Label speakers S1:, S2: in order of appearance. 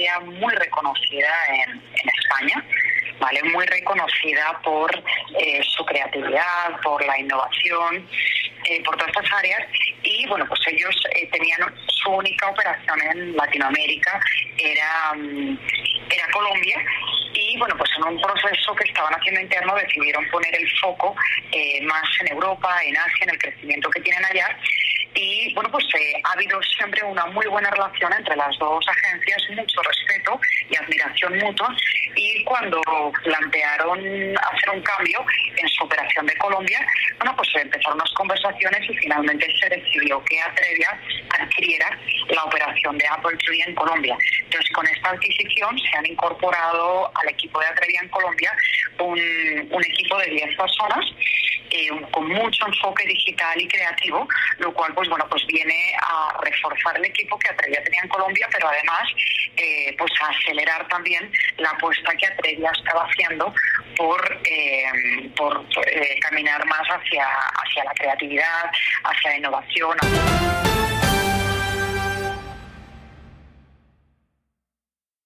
S1: ya muy reconocida en, España. ¿vale? Muy reconocida por eh, su creatividad, por la innovación, eh, por todas estas áreas. Y bueno, pues ellos eh, tenían su única operación en Latinoamérica, era, mm, era Colombia. Y bueno, pues en un proceso que estaban haciendo interno decidieron poner el foco más en Europa, en Asia, en el crecimiento que tienen allá bueno pues ha habido siempre una muy buena relación entre las dos agencias, mucho respeto y admiración mutua y cuando plantearon hacer un cambio en su operación de Colombia, bueno, pues empezaron las conversaciones y finalmente se decidió que Atrevia adquiriera la operación de Apple Tree en Colombia. Entonces, con esta adquisición se han incorporado al equipo de Atrevia en Colombia un equipo de 10 personas eh, con mucho enfoque digital y creativo, lo cual pues bueno pues viene a reforzar el equipo que Atrevia tenía en Colombia, pero además eh, pues a acelerar también la apuesta que Atrevia estaba haciendo por, eh, por caminar más hacia, hacia la creatividad, hacia la innovación.